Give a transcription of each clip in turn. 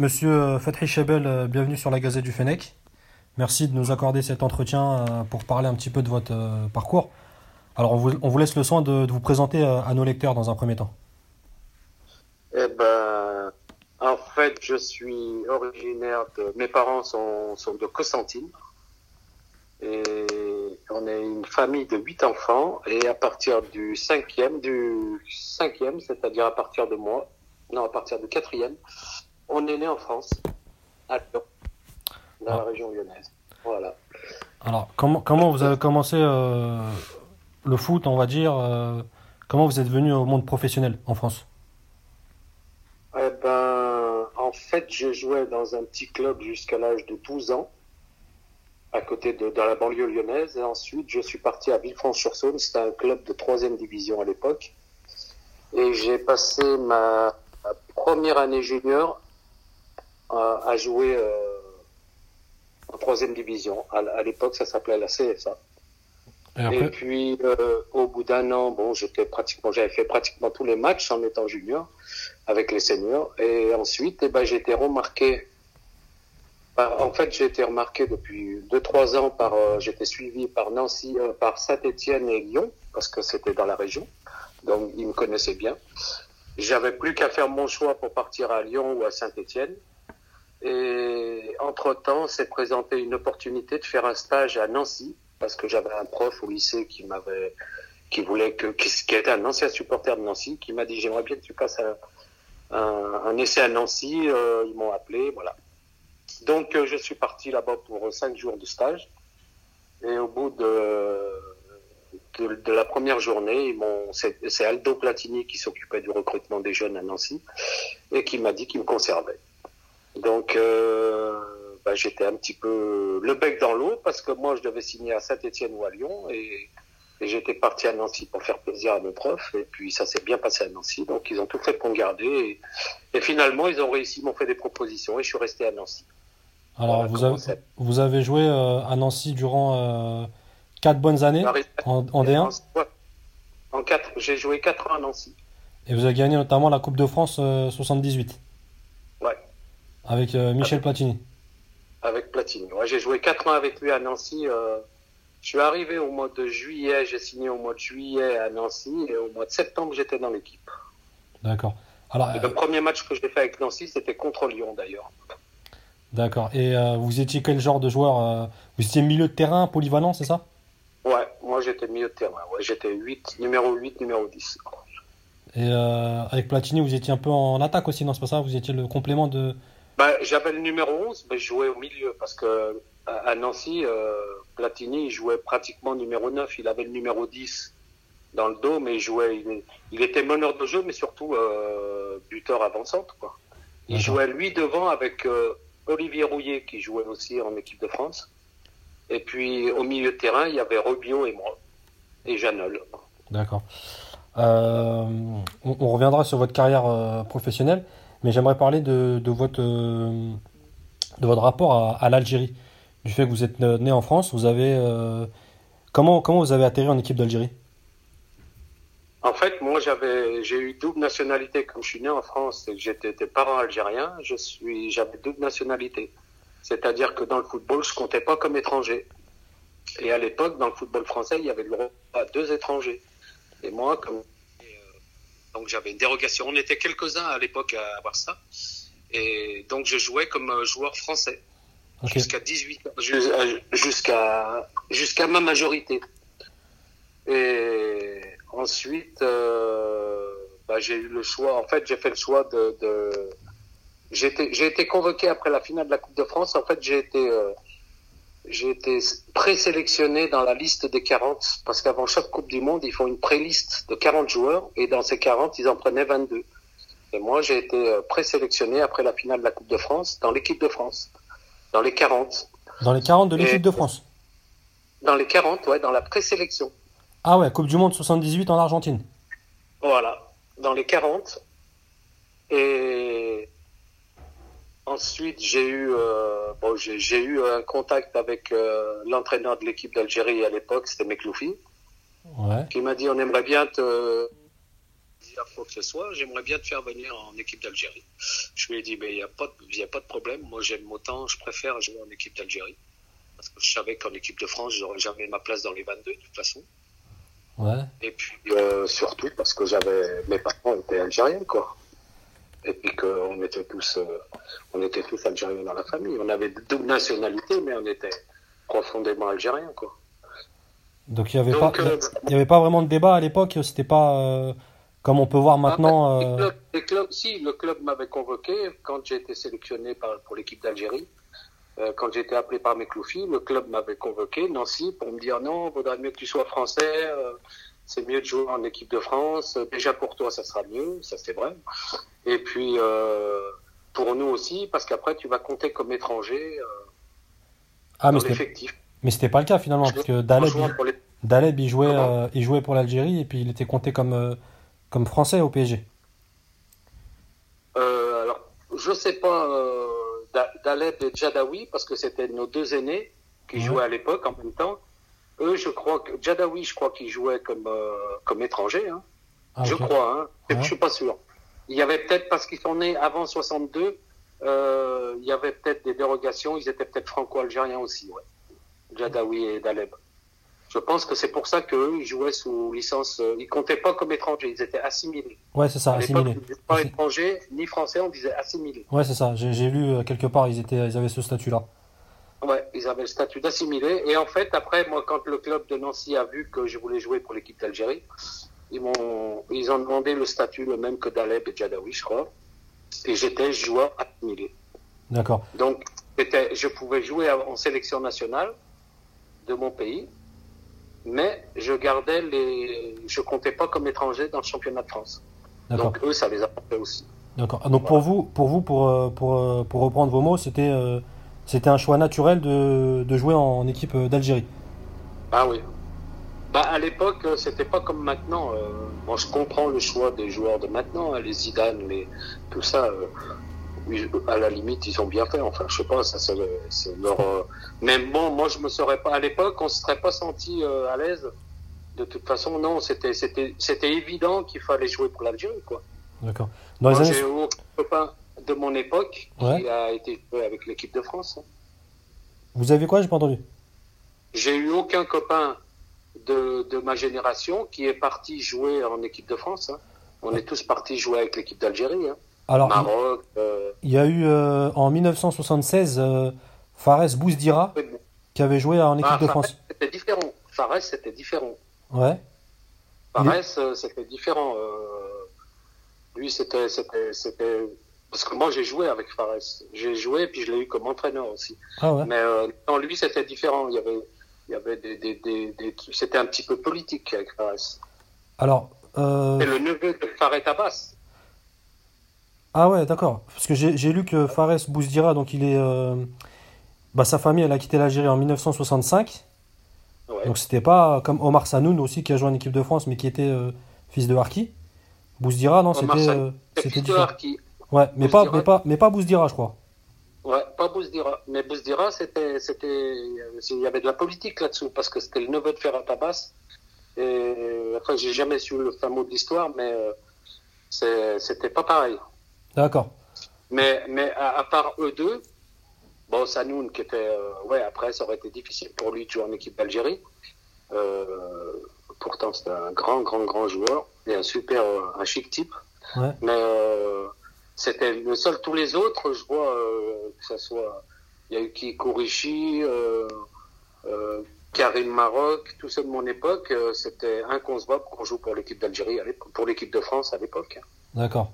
Monsieur Fathi Chebel, bienvenue sur la Gazette du Fennec. Merci de nous accorder cet entretien pour parler un petit peu de votre parcours. Alors, on vous, laisse le soin de, vous présenter à nos lecteurs dans un premier temps. Eh ben, en fait, je suis originaire de. Mes parents sont, de Constantine. Et on est une famille de huit enfants. Et à partir du cinquième, du cinquième, c'est-à-dire à partir de moi, non, à partir du quatrième, on est né en France, à Lyon, dans la ah. région lyonnaise. Voilà. Alors, comment, comment vous avez commencé euh, le foot, on va dire euh, Comment vous êtes venu au monde professionnel en France? Eh ben, en fait, je jouais dans un petit club jusqu'à l'âge de 12 ans à côté de dans la banlieue lyonnaise. Et ensuite, je suis parti à Villefranche-sur-Saône. C'était un club de troisième division à l'époque. Et j'ai passé ma, première année junior à, jouer euh, en troisième division. À, l'époque, ça s'appelait la CSA. Et, puis, euh, au bout d'un an, bon, j'étais pratiquement, j'avais fait pratiquement tous les matchs en étant junior avec les seniors. Et ensuite, eh ben, j'ai été remarqué bah, en fait, j'ai été remarqué depuis 2-3 ans par, euh, j'étais suivi par Nancy, euh, par Saint-Étienne et Lyon, parce que c'était dans la région. Donc, ils me connaissaient bien. J'avais plus qu'à faire mon choix pour partir à Lyon ou à Saint-Étienne. Et entre-temps, s'est présenté une opportunité de faire un stage à Nancy, parce que j'avais un prof au lycée qui m'avait, qui voulait que, qui, était un ancien supporter de Nancy, qui m'a dit j'aimerais bien que tu passes un, un, essai à Nancy. Euh, ils m'ont appelé, voilà. Donc, euh, je suis parti là-bas pour cinq jours de stage. Et au bout de, de, la première journée, c'est Aldo Platini qui s'occupait du recrutement des jeunes à Nancy et qui m'a dit qu'il me conservait. Donc, euh, bah, j'étais un petit peu le bec dans l'eau parce que moi, je devais signer à Saint-Etienne ou à Lyon et, j'étais parti à Nancy pour faire plaisir à mes profs. Et puis, ça s'est bien passé à Nancy. Donc, ils ont tout fait pour me garder. Et, et finalement, ils ont réussi, m'ont fait des propositions et je suis resté à Nancy. Alors, vous, avez, vous avez joué euh, à Nancy durant 4 euh, bonnes années en, D1 En 4, j'ai joué 4 ans à Nancy. Et vous avez gagné notamment la Coupe de France 78 euh, Ouais. Avec Michel Platini Avec Platini. Ouais, j'ai joué 4 ans avec lui à Nancy. je suis arrivé au mois de juillet, j'ai signé au mois de juillet à Nancy et au mois de septembre, j'étais dans l'équipe. D'accord. Alors, le premier match que j'ai fait avec Nancy, c'était contre Lyon d'ailleurs. D'accord. Et euh, vous étiez quel genre de joueur euh, Vous étiez milieu de terrain, polyvalent, c'est ça? Ouais, moi j'étais milieu de terrain. Ouais, j'étais 8, numéro 8, numéro 10. Et euh, avec Platini, vous étiez un peu en attaque aussi, non? C'est pas ça? Vous étiez le complément de. Bah, J'avais le numéro 11, mais je jouais au milieu parce que à Nancy, Platini il jouait pratiquement numéro 9. Il avait le numéro 10 dans le dos, mais il jouait. Il, était meneur de jeu, mais surtout buteur avant-centre. Il jouait lui devant avec Olivier Rouillet qui jouait aussi en équipe de France. Et puis au milieu de terrain, il y avait Robio et moi, et Janol. D'accord. Euh, on, reviendra sur votre carrière euh, professionnelle, mais j'aimerais parler de, votre, euh, de votre rapport à, l'Algérie. Du fait que vous êtes né en France, vous avez. comment, comment vous avez atterri en équipe d'Algérie? En fait, moi, j'avais, j'ai eu double nationalité comme je suis né en France et que j'étais des parents algériens. Je suis, j'avais double nationalité. C'est-à-dire que dans le football, je comptais pas comme étranger. Et à l'époque, dans le football français, il y avait le droit à deux étrangers. Et moi, comme euh, donc j'avais une dérogation. On était quelques-uns à l'époque à avoir ça. Et donc je jouais comme joueur français jusqu'à 18 jusqu'à jusqu'à ma majorité. Et Ensuite, euh, bah, j'ai eu le choix. En fait, j'ai fait le choix de. de... J'ai été, j'ai été convoqué après la finale de la Coupe de France. En fait, j'ai été, euh, j'ai été présélectionné dans la liste des 40 parce qu'avant chaque Coupe du Monde, ils font une pré-liste de 40 joueurs et dans ces 40, ils en prenaient 22. Et moi, j'ai été euh, présélectionné après la finale de la Coupe de France dans l'équipe de France, dans les 40. Dans les 40 de l'équipe de France. Dans les 40, ouais, dans la présélection. Ah ouais, Coupe du Monde 78 en Argentine. Voilà, dans les 40. Et ensuite, j'ai eu, euh, bon, j'ai eu un contact avec euh, l'entraîneur de l'équipe d'Algérie à l'époque, c'était Mekloufi, ouais. qui m'a dit on aimerait bien te faire quoi que ce soit, j'aimerais bien te faire venir en équipe d'Algérie. Je lui ai dit, mais il n'y a, pas de, a pas de problème. Moi, j'aime autant, je préfère jouer en équipe d'Algérie. Parce que je savais qu'en équipe de France, j'aurais jamais ma place dans les 22, de toute façon. Ouais. Et puis, euh, surtout parce que j'avais, mes parents étaient algériens, quoi. Et puis qu'on était tous, euh, on était tous algériens dans la famille. On avait double nationalité, mais on était profondément algériens, quoi. Donc il n'y avait, pas, euh, il y avait pas vraiment de débat à l'époque, c'était pas euh, comme on peut voir ah, maintenant. les clubs, les clubs, si, le club m'avait convoqué quand j'ai été sélectionné par, pour l'équipe d'Algérie. quand j'ai été appelé par Mekloufi, le club m'avait convoqué, Nancy, pour me dire non, il vaudrait mieux que tu sois français, c'est mieux de jouer en équipe de France. Déjà pour toi, ça sera mieux, ça c'est vrai. Et puis euh, pour nous aussi, parce qu'après tu vas compter comme étranger euh, ah, mais l'effectif. Mais c'était pas le cas finalement, parce que Daleb, il, jouait, euh, il jouait pour l'Algérie et puis il était compté comme, comme français au PSG. alors, je sais pas, Daleb et Jadawi, parce que c'était nos deux aînés qui jouaient à l'époque en même temps. Eux, je crois que Jadawi, je crois qu'il jouait comme euh, comme étranger. Hein. Ah, je crois. Hein. Je suis pas sûr. Il y avait peut-être parce qu'ils sont nés avant 62, euh, il y avait peut-être des dérogations. Ils étaient peut-être franco-algériens aussi. Ouais. Jadawi et Daleb. Je pense que c'est pour ça qu'eux, ils jouaient sous licence. Euh, ils comptaient pas comme étrangers, ils étaient assimilés. Ouais, c'est ça, assimilés. Pas étrangers ni français, on disait assimilés. Ouais, c'est ça. J'ai lu euh, quelque part, ils étaient, ils avaient ce statut-là. Ouais, ils avaient le statut d'assimilé. Et en fait, après, moi, quand le club de Nancy a vu que je voulais jouer pour l'équipe d'Algérie, ils m'ont, ils ont demandé le statut le même que Daleb et Jadawi, je crois. Et j'étais joueur assimilé. D'accord. Donc, je pouvais jouer en sélection nationale de mon pays, mais je gardais les, je comptais pas comme étranger dans le championnat de France. Donc eux, ça les apportait aussi. D'accord. Donc pour vous, pour vous, pour, euh, pour, euh, pour reprendre vos mots, c'était euh, c'était un choix naturel de, de jouer en, équipe d'Algérie. Ah oui. Bah à l'époque, c'était pas comme maintenant. Euh, moi, je comprends le choix des joueurs de maintenant, hein, les Zidane, les tout ça. Euh, à la limite, ils ont bien fait. Enfin, je sais pas, ça c'est leur. Euh, mais bon, moi, je me serais pas à l'époque, on se serait pas senti à l'aise. De toute façon, non, c'était c'était c'était évident qu'il fallait jouer pour l'Algérie, quoi. D'accord. Dans les années de mon époque qui a été joué avec l'équipe de France. Vous avez quoi J'ai pas entendu? J'ai eu aucun copain de, de, ma génération qui est parti jouer en équipe de France. Hein. On est tous partis jouer avec l'équipe d'Algérie. Hein. Alors, Maroc. Euh, il y a eu euh, en 1976 euh, Fares Bouzdira qui avait joué en équipe ah, de France. C'était différent. Fares, c'était différent. Ouais. Fares, c'était différent. lui, c'était, c'était, parce que moi, j'ai joué avec Fares. J'ai joué, puis je l'ai eu comme entraîneur aussi. Ah ouais. Mais euh, lui, c'était différent. Il y avait, il y avait des, des, des, c'était un petit peu politique avec Fares. Alors. Euh... C'est le neveu de Fares Abbas. Ah ouais, d'accord. Parce que j'ai lu que Fares Bouzdira, donc il est. Euh... Bah, sa famille, elle a quitté l'Algérie en 1965. Ouais. Donc c'était pas comme Omar Sanoun aussi qui a joué en équipe de France, mais qui était euh, fils de Harki. Bouzdira, non, c'était. Euh, c'était différent. Ouais, mais pas, mais pas, mais pas Bouzdira, je crois. Ouais, pas Bouzdira. Mais Bouzdira, c'était, c'était, il y avait de la politique là-dessous parce que c'était le neveu de Ferrat Abbas. Et après, j'ai jamais su le fameux de l'histoire, mais euh, c'était pas pareil. D'accord. Mais, mais à, part eux deux, bon, Sanoun qui était, euh, ouais, après, ça aurait été difficile pour lui de jouer en équipe d'Algérie. Euh, pourtant, c'était un grand, grand, grand joueur et un super, un chic type. Ouais. Mais c'était le seul. Tous les autres, je vois euh, que ça soit. Il y a eu qui Kourichi, euh, euh, Karim Maroc, tout ça de mon époque. C'était inconcevable qu'on joue pour l'équipe d'Algérie, pour l'équipe de France à l'époque. D'accord.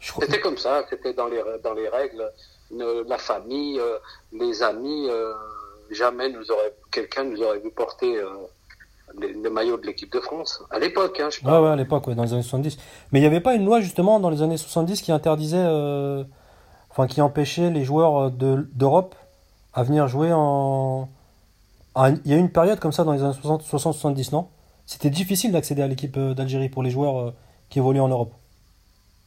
C'était comme ça, c'était dans les, dans les règles. la famille, les amis, jamais nous aurait, quelqu'un nous aurait vu porter le maillot de l'équipe de France. À l'époque, hein, je Ouais, ouais, à l'époque, ouais, dans les années 70. Mais il n'y avait pas une loi, justement, dans les années 70 qui interdisait, euh, enfin, qui empêchait les joueurs d'Europe à venir jouer en. Il y a eu une période comme ça dans les années 60-70, non? C'était difficile d'accéder à l'équipe euh, d'Algérie pour les joueurs euh, qui évoluaient en Europe.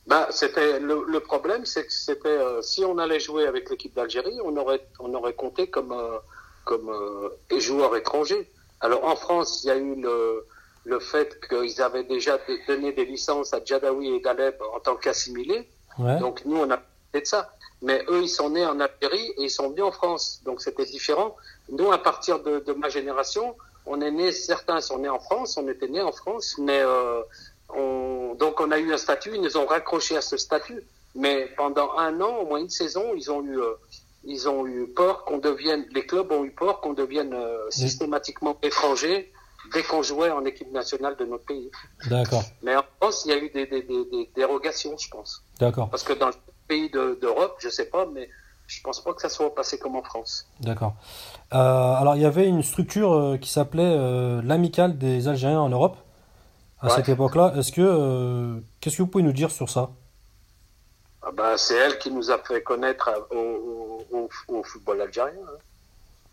Bah, c'était le, le, problème, c'est que c'était si on allait jouer avec l'équipe d'Algérie, on aurait on aurait compté comme comme joueur étranger. Alors en France, il y a eu le, le fait qu'ils avaient déjà donné des licences à Djadawi et Galeb en tant qu'assimilés. Donc nous, on a fait de ça. Mais eux, ils sont nés en Algérie et ils sont venus en France. Donc c'était différent. Nous, à partir de, de, ma génération, on est nés, certains sont nés en France, on était nés en France, mais euh, on, donc on a eu un statut, ils nous ont raccroché à ce statut. Mais pendant un an, au moins une saison, ils ont eu, euh, ils ont eu peur qu'on devienne, les clubs ont eu peur qu'on devienne euh, systématiquement étrangers dès qu'on jouait en équipe nationale de notre pays. D'accord. Mais en France, il y a eu des, des, des, des dérogations, je pense. D'accord. Parce que dans le pays d'Europe, je sais pas, mais je pense pas que ça soit passé comme en France. D'accord. Euh, alors, il y avait une structure euh, qui s'appelait euh, l'Amicale des Algériens en Europe à cette époque-là. Est-ce que qu'est-ce que vous pouvez nous dire sur ça? Ah ben, c'est elle qui nous a fait connaître au, football algérien. Hein.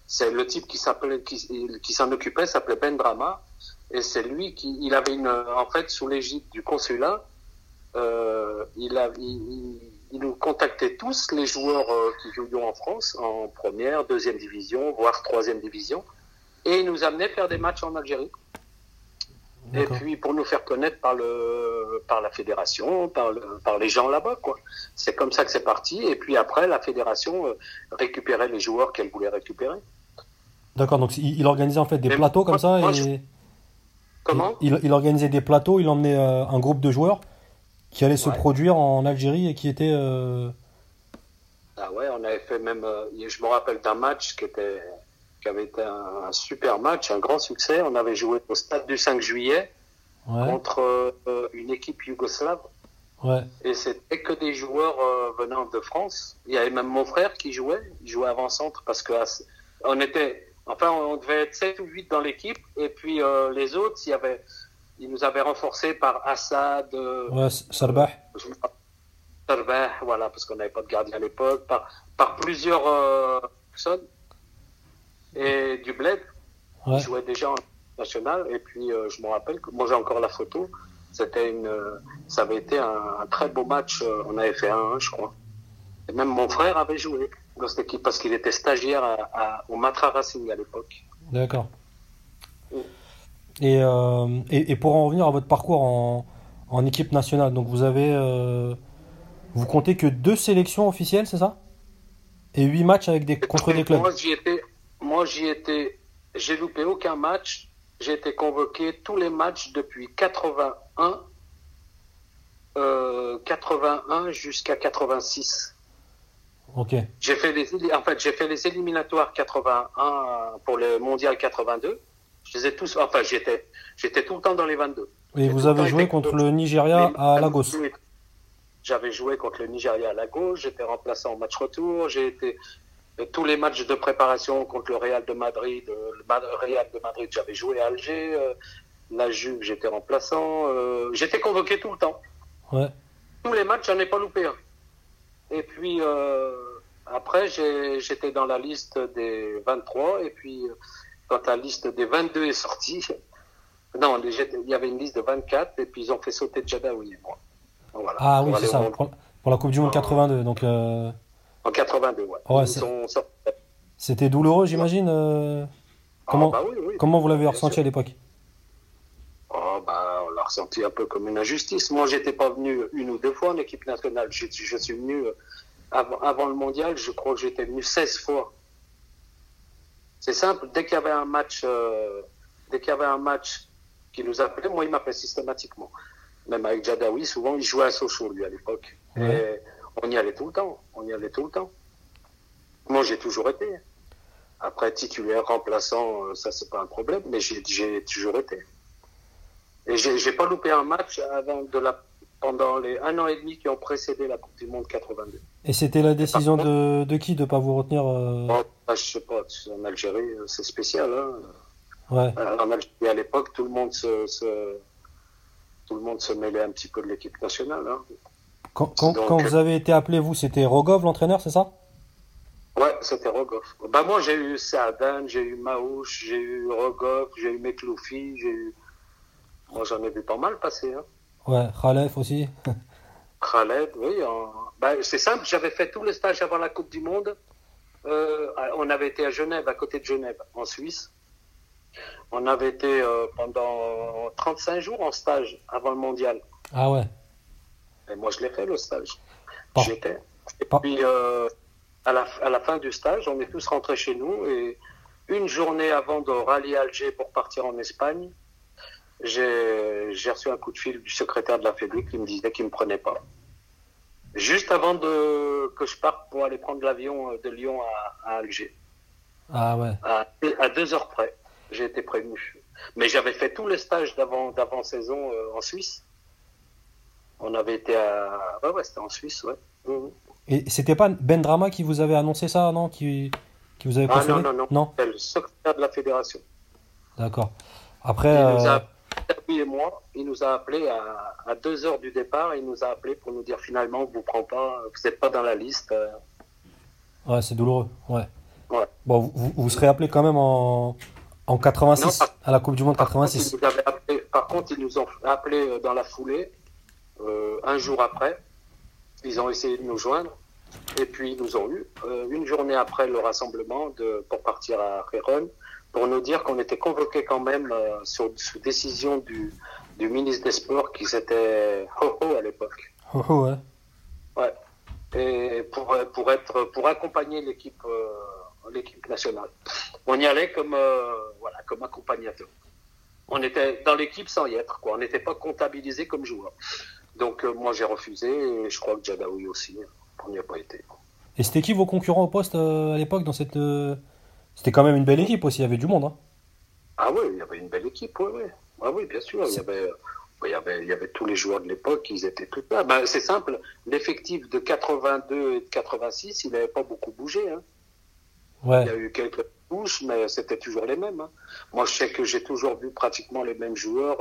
C'est le type qui s'appelait, qui, qui s'en occupait, s'appelait Ben Drama, et c'est lui qui, il avait une, en fait, sous l'égide du consulat, euh, il, a, il, il, nous contactait tous les joueurs euh, qui jouaient en France, en première, deuxième division, voire troisième division, et il nous amenait faire des matchs en Algérie. Et puis pour nous faire connaître par le par la fédération, par le, par les gens là-bas quoi. C'est comme ça que c'est parti. Et puis après la fédération euh, récupérait les joueurs qu'elle voulait récupérer. D'accord, donc il, organisait en fait des plateaux comme ça et. Comment? il, il, organisait des plateaux, il emmenait euh, un groupe de joueurs qui allaient se produire en Algérie et qui étaient. Euh... Ah ouais, on avait fait même. Euh, je me rappelle d'un match qui était qui avait été un, un, super match, un grand succès. On avait joué au stade du 5 juillet ouais. contre euh, une équipe yougoslave. Ouais. Et c'était que des joueurs euh, venant de France. Il y avait même mon frère qui jouait. Il jouait avant-centre parce que on était Enfin, on devait être 7 ou 8 dans l'équipe. Et puis euh, les autres, il y avait, ils nous avaient renforcés par Assad. Ouais, Sarbah. Sarbah, voilà, parce qu'on n'avait pas de gardien à l'époque. Par, par plusieurs personnes. Et du bled. Ouais. Déjà en national. Et puis, euh, je me rappelle que moi, j'ai encore la photo. C'était une, ça avait été un, un, très beau match. On avait fait un, je crois. Et même mon frère avait joué dans cette équipe parce qu'il était stagiaire à, à, au Matra Racing à l'époque. D'accord. Et, euh, et, et, pour en revenir à votre parcours en, en équipe nationale, donc vous avez, euh, vous comptez que deux sélections officielles, c'est ça? Et huit matchs avec des contre des clubs? Moi j'y étais, moi j'y étais, j'ai loupé aucun match. J'ai été convoqué tous les matchs depuis 81, euh, 81 jusqu'à 86. Okay. J'ai fait les, en fait, j'ai fait les éliminatoires 81 pour le mondial 82. Je les ai tous, enfin, j'étais, j'étais tout le temps dans les 22. Et vous avez joué contre le Nigeria à Lagos. J'avais joué contre le Nigeria à Lagos. J'étais remplaçant au match retour. J'ai été tous les matchs de préparation contre le Real de Madrid. Le Real de Madrid, j'avais joué à Alger. La Juve, j'étais remplaçant. J'étais convoqué tout le temps. Ouais. Tous les matchs, j'en ai pas loupé un. Et puis euh, après, j'étais dans la liste des 23. Et puis quand la liste des 22 est sortie, non, il y avait une liste de 24. Et puis ils ont fait sauter Jadaoui et moi. Voilà, ah oui, c'est ça. Pour, pour, la Coupe du Monde 82. Donc, euh... En 82, ouais. ouais C'était douloureux, j'imagine. Euh... Comment, ah, bah oui, oui. comment vous l'avez ressenti à l'époque Oh, bah, on l'a ressenti un peu comme une injustice. Moi, j'étais pas venu une ou deux fois en équipe nationale. Je, je suis venu avant, avant, le mondial, je crois que j'étais venu 16 fois. C'est simple, dès qu'il y avait un match, euh, dès qu'il y avait un match qui nous appelait, moi, il m'appelait systématiquement. Même avec Jadawi, souvent, il jouait à Sochaux, lui, à l'époque. Ouais. Et on y allait tout le temps. On y allait tout le temps. Moi, j'ai toujours été. Après, titulaire, remplaçant, ça, c'est pas un problème, mais j'ai toujours été. Et j'ai pas loupé un match avant de la, pendant les un an et demi qui ont précédé la Coupe du Monde 82. Et c'était la décision de, de qui de pas vous retenir euh... oh, bah, Je sais pas, en Algérie, c'est spécial. Hein. Ouais. En Algérie, à l'époque, tout le monde se, se, tout le monde se mêlait un petit peu de l'équipe nationale. Hein. Quand, quand, Donc, quand, vous avez été appelé, vous, c'était Rogov l'entraîneur, c'est ça? Ouais, c'était Rogov. Bah moi, j'ai eu Saadan, j'ai eu Maouche, j'ai eu Rogov, j'ai eu Mekloufi, j'ai eu moi, j'en ai vu pas mal passer. Hein. Ouais, Khalef aussi. Khaled, oui. Ben, c'est simple, j'avais fait tout le stage avant la Coupe du Monde. Euh, on avait été à Genève, à côté de Genève, en Suisse. On avait été euh, pendant 35 jours en stage avant le mondial. Ah ouais. Et moi, je l'ai fait le stage. J'étais. Et puis, euh, à, la, à la fin du stage, on est tous rentrés chez nous. Et une journée avant de rallier Alger pour partir en Espagne, j'ai reçu un coup de fil du secrétaire de la Fédé qui me disait qu'il me prenait pas. Juste avant de, que je parte pour aller prendre l'avion euh, de Lyon à, à Alger. Ah ouais. À, à deux heures près, j'ai été prévenu. Mais j'avais fait tous les stages d'avant d'avant saison euh, en Suisse. On avait été à ouais ouais c'était en Suisse ouais. Mhm. Et c'était pas Ben Drama qui vous avait annoncé ça, non Qui, qui vous avait Ah non non non. Non C'est le secrétaire de la fédération. D'accord. Après, Il nous euh, a lui et moi, il nous a appelé à, à deux heures du départ. Il nous a appelé pour nous dire finalement vous prend pas, vous n'êtes pas dans la liste. euh. ouais, c'est douloureux. Ouais. Ouais. Bon, vous, vous- vous serez appelé quand même en, en 86, Non, par- à la Coupe du Monde Par contre, 86. ils nous avaient appelé- par contre, ils nous ont appelé euh, dans la foulée, euh, un jour après. Ils ont essayé de nous joindre. Et puis, ils nous ont eu, euh, une journée après le rassemblement, de, pour partir à Réron, pour nous dire qu'on était convoqués quand même euh, sur, sous décision du, du ministre des Sports, qui s'était Ho-Ho à l'époque. Oh, oh, ouais. Ouais. Et pour, pour, être, pour accompagner l'équipe l'équipe nationale. On y allait comme, voilà, comme accompagnateur. On était dans l'équipe sans y être. Quoi. On n'était pas comptabilisé comme joueur. Donc euh, moi j'ai refusé et je crois que Jadaoui aussi. On n'y a pas été. Et c'était qui vos concurrents au poste euh, à l'époque dans cette. euh, C'était quand même une belle équipe aussi, il y avait du monde. Hein. Ah oui, il y avait une belle équipe, oui, oui. Ah oui, bien sûr. Il y avait, il y avait, il y avait tous les joueurs de l'époque, ils étaient tous là. Ben, c'est simple, l'effectif de 82 et de 86, il n'avait pas beaucoup bougé. Hein. Il y a eu quelques touches, mais c'était toujours les mêmes. hein. Moi, je sais que j'ai toujours vu pratiquement les mêmes joueurs,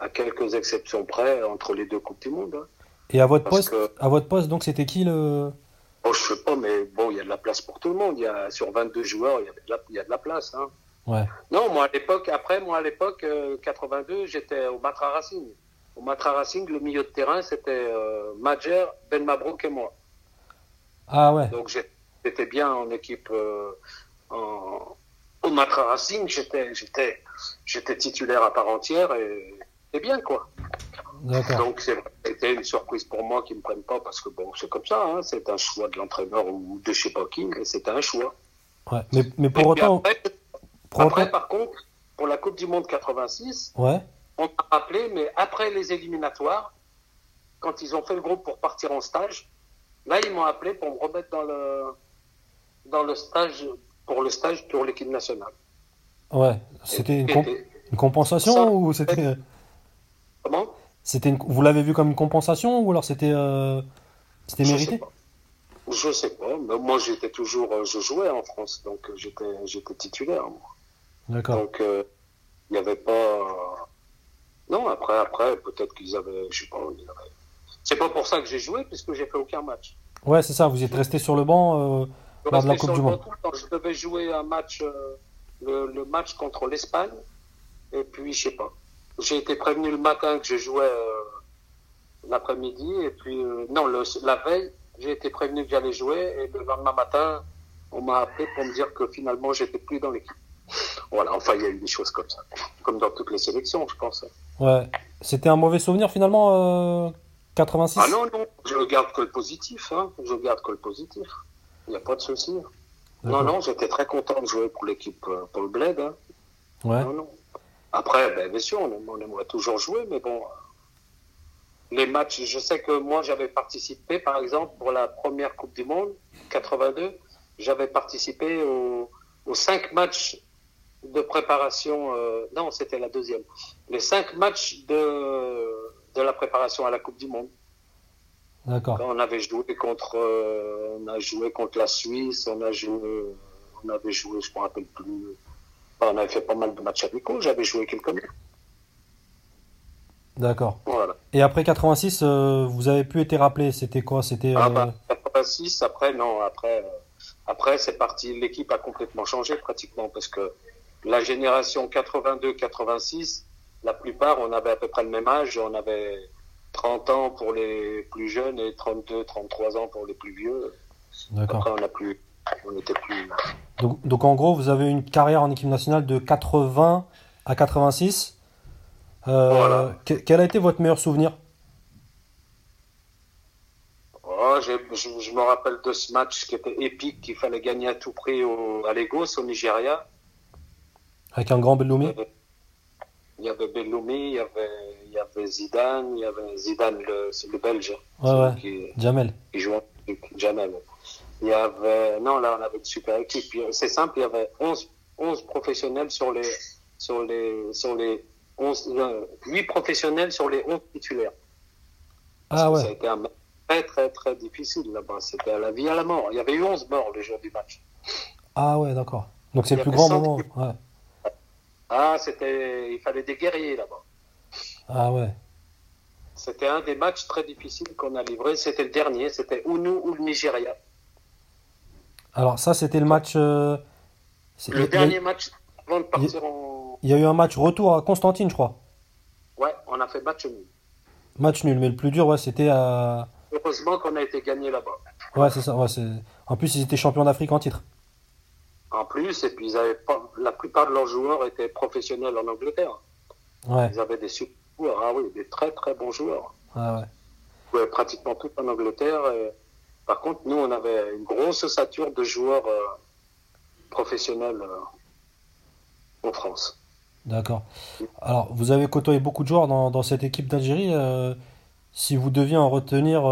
à quelques exceptions près, entre les deux Coupes du Monde. hein. et à votre Parce poste, que- à votre poste donc c'était qui le. Oh, je sais pas, mais bon, il y a de la place pour tout le monde. Il y a, sur 22 joueurs, il y, avait de la, il y a de la place. Hein. Ouais, Non, moi, à l'époque, après, moi, à l'époque, euh, 82, j'étais au Matra Racing. Au Matra Racing, le milieu de terrain, c'était euh, Majer, Ben Mabrouk et moi. ah ouais, Donc j'étais bien en équipe euh, en, au Matra Racing, j'étais j'étais j'étais titulaire à part entière et c'est bien quoi. Donc c'est- c'était une surprise pour moi qu'ils me prennent pas parce que bon c'est comme ça, hein, c'est un choix de l'entraîneur ou de je sais pas qui, mais c'était un choix. Ouais. Mais, mais pour autant. après, Pour après, autant... par contre pour la Coupe du Monde 86, Ouais, on m'a appelé mais après les éliminatoires, quand ils ont fait le groupe pour partir en stage, là ils m'ont appelé pour me remettre dans le dans le stage pour le stage pour l'équipe nationale. ouais. C'était une, comp- compensation Ça- ou c'était. Comment? C'était une... Vous l'avez vu comme une compensation ou alors c'était euh, c'était Je mérité? sais pas. Je sais pas. Mais moi, j'étais toujours, euh, je jouais en France, donc euh, j'étais, j'étais titulaire. moi. D'accord. Donc, euh, il n'y avait pas. Non, après, après, peut-être qu'ils avaient, je sais pas. ils avaient- C'est pas pour ça que j'ai joué, puisque j'ai fait aucun match. Ouais, c'est ça, vous êtes resté sur le banc euh, Je lors de la Coupe du Monde. Je devais jouer un match, le, le match contre l'Espagne, et puis je sais pas. J'ai été prévenu le matin que je jouais euh, l'après-midi, et puis euh, non, le, la veille, j'ai été prévenu que j'allais jouer, et le lendemain matin, on m'a appelé pour me dire que finalement j'étais plus dans l'équipe. Voilà, enfin il y a eu des choses comme ça, comme dans toutes les sélections, je pense. Ouais. C'était un mauvais souvenir finalement, euh, 86 Ah non, non, je garde que le positif, hein. je garde que le positif. Il n'y a pas de souci. Non, non, j'étais très content de jouer pour l'équipe, euh, pour le Bled. Hein. Ouais. Non, non. Après, ben, bien sûr, on, on aimerait toujours jouer, mais bon, les matchs, je sais que moi, j'avais participé, par exemple, pour la première Coupe du Monde, 82, j'avais participé aux, aux cinq matchs de préparation, euh, non, c'était la deuxième, les cinq matchs de, de la préparation à la Coupe du Monde. D'accord. On avait joué contre, euh, on a joué contre la Suisse, on a joué, on avait joué, je me rappelle plus. On avait fait pas mal de matchs amicaux, j'avais joué quelques matchs. D'accord. Voilà. Et après 86, euh, vous avez pu être rappelé, c'était quoi C'était Ah euh, bah, 86, après, non, après, euh, après c'est parti, l'équipe a complètement changé pratiquement parce que la génération 82-86, la plupart, on avait à peu près le même âge, on avait 30 ans pour les plus jeunes et 32, 33 ans pour les plus vieux. D'accord. Après, on n'a plus, on n'était plus. Donc, donc en gros, vous avez une carrière en équipe nationale de 80 à 86. Euh, Voilà. que- quel a été votre meilleur souvenir? Oh, je, je me rappelle de ce match qui était épique, qu'il fallait gagner à tout prix au, à Lagos, au Nigeria. avec un grand Belloumi? Il y avait Belloumi, il y avait, il y avait Zidane, il y avait Zidane, le, c'est le Belge, Ouais, ouais. qui, Jamel. qui joue avec Jamel. Il y avait, non, là, on avait une super équipe. C'est simple, il y avait 11, 11 professionnels sur les, sur les, sur les 11, euh, 8 professionnels sur les 11 titulaires. Ah Ça a ouais. été un match très, très, très difficile là-bas. C'était à la vie à la mort. Il y avait eu 11 morts le jour du match. Ah ouais, d'accord. Donc c'est le plus grand 100 moment. Ouais. Ah, c'était, il fallait des guerriers là-bas. Ah ouais. C'était un des matchs très difficiles qu'on a livré. C'était le dernier. C'était ou nous ou le Nigeria. Alors ça, c'était le match. euh, il Le a- dernier match avant de partir en. Il y a eu un match retour à Constantine, je crois. Ouais, on a fait match nul. Match nul, mais le plus dur, ouais, c'était à. Heureusement qu'on a été gagné là-bas. Ouais, c'est ça. Ouais, c'est... En plus, ils étaient champions d'Afrique en titre. En plus, et puis ils avaient pas, la plupart de leurs joueurs étaient professionnels en Angleterre. Ouais. Ils avaient des super joueurs, ah oui, des très très bons joueurs. Ah ouais. Ils jouaient pratiquement tout en Angleterre. et- par contre, nous, on avait une grosse ossature de joueurs euh, professionnels euh, en France. D'accord. Alors, vous avez côtoyé beaucoup de joueurs dans, dans cette équipe d'Algérie. euh, si vous deviez en retenir,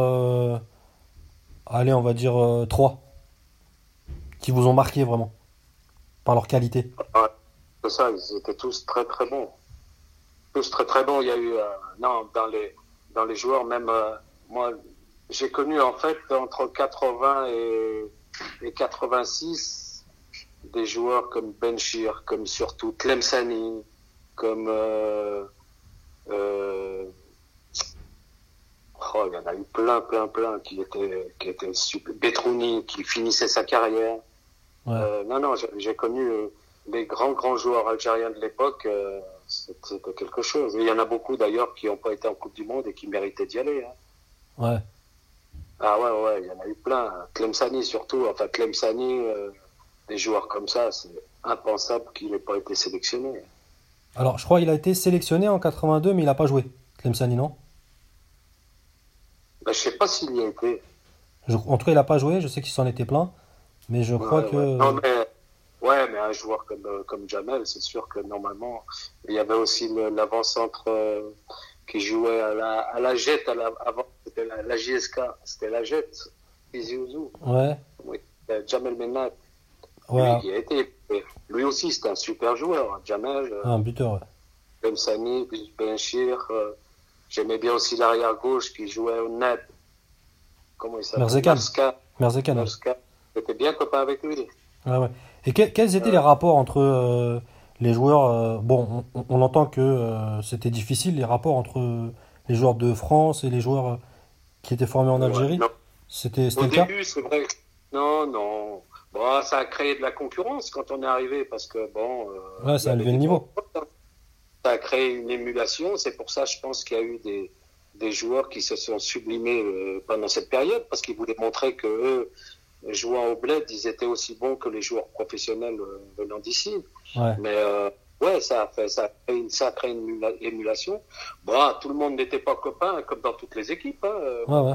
allez, on va dire trois, qui vous ont marqué vraiment, par leur qualité. C'est ça, ils étaient tous très très bons. Tous très très bons. Il y a eu, euh, non, dans les, dans les joueurs, même, euh, moi, j'ai connu en fait entre 80 et, et 86 des joueurs comme Benchir, comme surtout Tlemceni, comme. Euh, euh, oh, il y en a eu plein, plein, plein qui étaient, qui étaient super. Betrouni, qui finissait sa carrière. Ouais. Euh, non, non, j'ai connu euh, les grands, grands joueurs algériens de l'époque. euh, C'était quelque chose. Et il y en a beaucoup d'ailleurs qui n'ont pas été en Coupe du Monde et qui méritaient d'y aller. hein. Ouais. Ah ouais, ouais, il y en a eu plein. Tlemceni surtout. Enfin, Tlemceni, euh, des joueurs comme ça, c'est impensable qu'il n'ait pas été sélectionné. Alors, je crois qu'il a été sélectionné en 82, mais il n'a pas joué. Tlemceni, non? Ben, je sais pas s'il y a été. Je- En tout cas, il n'a pas joué. Je sais qu'il s'en était plein. Mais je crois Ouais, que. ouais. Non, mais, ouais, mais un joueur comme, euh, comme Jamel, c'est sûr que normalement, il y avait aussi l'avant-centre euh, qui jouait à la, à la jette à la, avant, c'était la, la JSK, c'était la jette, Tizi Ouzou. Ouais. Oui. Euh, Jamel Menat, Ouais. lui a été, lui aussi c'était un super joueur, hein. Jamel, euh, Un buteur, ouais. Ben Sani, Benchir, euh, j'aimais bien aussi l'arrière gauche qui jouait au net. Comment il s'appelle? Merzekan. Merzekan. Merska. J'étais bien copain avec lui. Ouais, ouais. Et que- quels étaient les rapports entre euh, les joueurs euh, Bon, on, on entend que euh, c'était difficile, les rapports entre les joueurs de France et les joueurs euh, qui étaient formés en Algérie. Ouais. C'était Au le début, c'est vrai. Non, non. Bon, ça a créé de la concurrence quand on est arrivé parce que bon. euh, Ouais, ça a avait le niveau. bons- Ça a créé une émulation. C'est pour ça, je pense qu'il y a eu des, des joueurs qui se sont sublimés pendant cette période parce qu'ils voulaient montrer que eux, jouant au bled, ils étaient aussi bons que les joueurs professionnels venant d'ici. Ouais. Mais euh, ouais, ça a fait, ça a créé une, émula- émulation. Bon, tout le monde n'était pas copain, comme dans toutes les équipes. Hein. Euh, Ouais, ouais.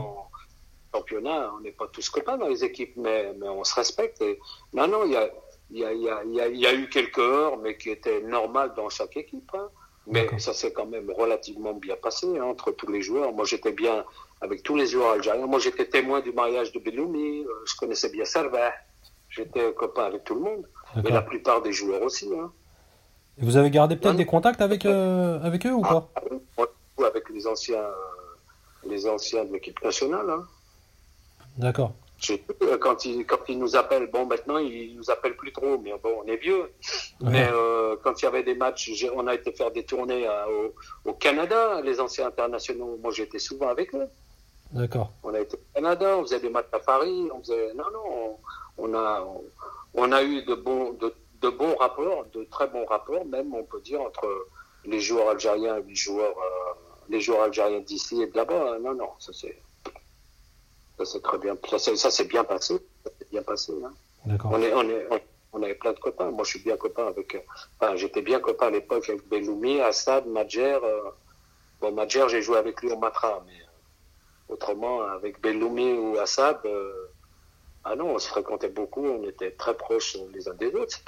En championnat, on n'est pas tous copains dans les équipes, mais, mais on se respecte. Et... Non, non, il y a, il y, a, il y, a, il y, a, eu quelques heures, mais qui étaient normales dans chaque équipe. Hein. Mais ça s'est quand même relativement bien passé hein, entre tous les joueurs. Moi, j'étais bien avec tous les joueurs algériens. Moi, j'étais témoin du mariage de Belloumi. euh, Je connaissais bien Servet. J'étais copain avec tout le monde. Et la plupart des joueurs aussi. Hein. Et vous avez gardé peut-être des contacts avec, euh, avec eux ou pas Ah, on joue avec les anciens, euh, les anciens de l'équipe nationale. Hein. D'accord. Euh, Quand ils, quand ils nous appellent, bon, maintenant ils nous appellent plus trop, mais bon, on est vieux. Ouais. Mais euh, quand il y avait des matchs, on a été faire des tournées à- au, au Canada, les anciens internationaux. Moi, j'étais souvent avec eux. D'accord. On a été au Canada, on faisait des matchs à Paris, on faisait. Non, non, on, on a, on, a eu de bons, de, de bons rapports, de très bons rapports, même on peut dire entre les joueurs algériens et les joueurs, euh, les joueurs algériens d'ici et de là-bas. Non, non, ça c'est, ça c'est très bien, ça c'est, bien passé, bien passé. Hein. On, on, on, avait plein de copains. Moi, je suis bien copain avec. Enfin, j'étais bien copain à l'époque avec Belloumi, Assad, Madjer. bon, Madjer, j'ai joué avec lui au Matra, mais autrement, avec Belloumi ou Assad, ah non, on se fréquentait beaucoup, on était très proches les uns des autres.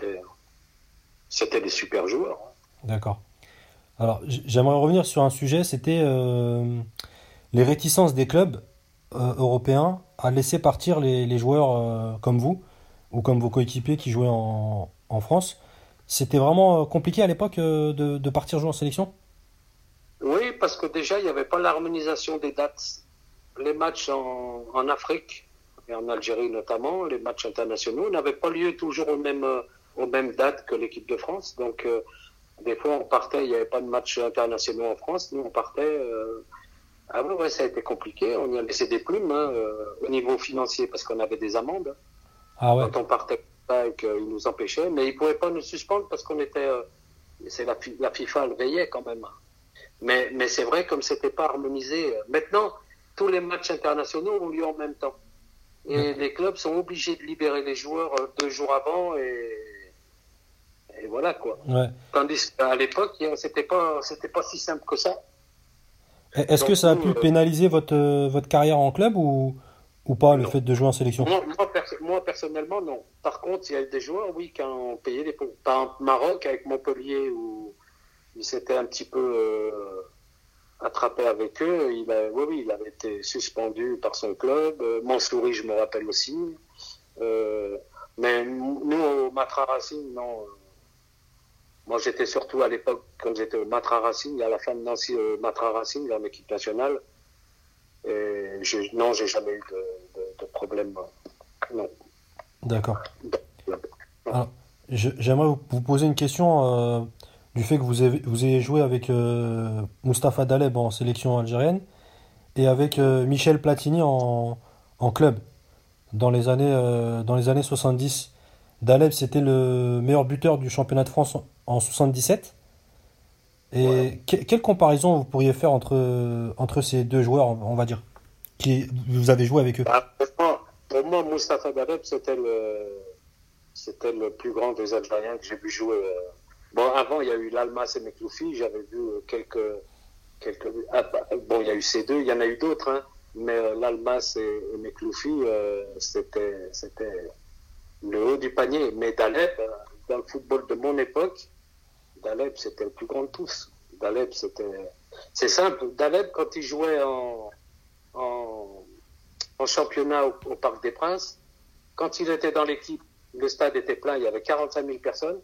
C'était, des super joueurs. D'accord. Alors, j'aimerais revenir sur un sujet, c'était euh, les réticences des clubs euh, européens à laisser partir les, joueurs euh, comme vous ou comme vos coéquipiers qui jouaient en, France. C'était vraiment compliqué à l'époque de, partir jouer en sélection? Oui, parce que déjà, il n'y avait pas l'harmonisation des dates. Les matchs en, en Afrique, et en Algérie notamment, les matchs internationaux n'avaient pas lieu toujours aux mêmes, aux mêmes dates que l'équipe de France. Donc, euh, des fois, on partait, il n'y avait pas de matchs internationaux en France. Nous, on partait. Euh, ah ouais, ça a été compliqué. On y a laissé des plumes hein, euh, au niveau financier parce qu'on avait des amendes. Ah ouais. Quand on partait et qu'ils nous empêchaient. Mais ils ne pouvaient pas nous suspendre parce qu'on était. c'est la, la, FIFA le veillait quand même. Mais, mais c'est vrai, comme c'était pas harmonisé. Maintenant, tous les matchs internationaux ont lieu en même temps. Et les clubs sont obligés de libérer les joueurs euh, deux jours avant et, et voilà quoi. Ouais. Tandis qu'à l'époque, c'était pas, c'était pas si simple que ça. Est-ce que ça a pu euh, pénaliser votre, euh, votre carrière en club ou, ou pas le fait de jouer en sélection? Moi, personnellement, non. Par contre, il y a des joueurs, oui, qui ont payé les Par exemple, Maroc avec Montpellier où il s'était un petit peu avec eux. Il a, oui, oui, il avait été suspendu par son club. Euh, Mansouri, je me rappelle aussi. Euh, mais nous, au Matra Racing, non. Moi, j'étais surtout à l'époque, quand j'étais au Matra Racing, à la fin de Nancy, au Matra Racing, en équipe nationale. Et non, j'ai jamais eu de, problème. Non. D'accord. J'aimerais vous poser une question. Euh, du fait que vous avez, vous ayez joué avec euh, Mustapha Daleb en sélection algérienne et avec euh, Michel Platini en, en, club dans les années, euh, dans les années 70. Daleb, c'était le meilleur buteur du championnat de France en 77. Et quelle comparaison vous pourriez faire entre, entre ces deux joueurs, on va dire, qui vous avez joué avec eux? Bah, pour, moi, Mustapha Daleb, c'était le, c'était le plus grand des Algériens que j'ai vu jouer Bon, avant, il y a eu l'Almas et Mekloufi, j'avais vu euh, quelques. quelques ah, bah, bon, il y a eu ces deux, il y en a eu d'autres, hein, mais euh, l'Almas et, et euh, c'était, c'était le haut du panier. Mais Daleb, dans le football de mon époque, Daleb, c'était le plus grand de tous. Daleb, c'était. C'est simple, Daleb, quand il jouait en, en, en championnat au, au Parc des Princes, quand il était dans l'équipe, le stade était plein, il y avait 45 000 personnes.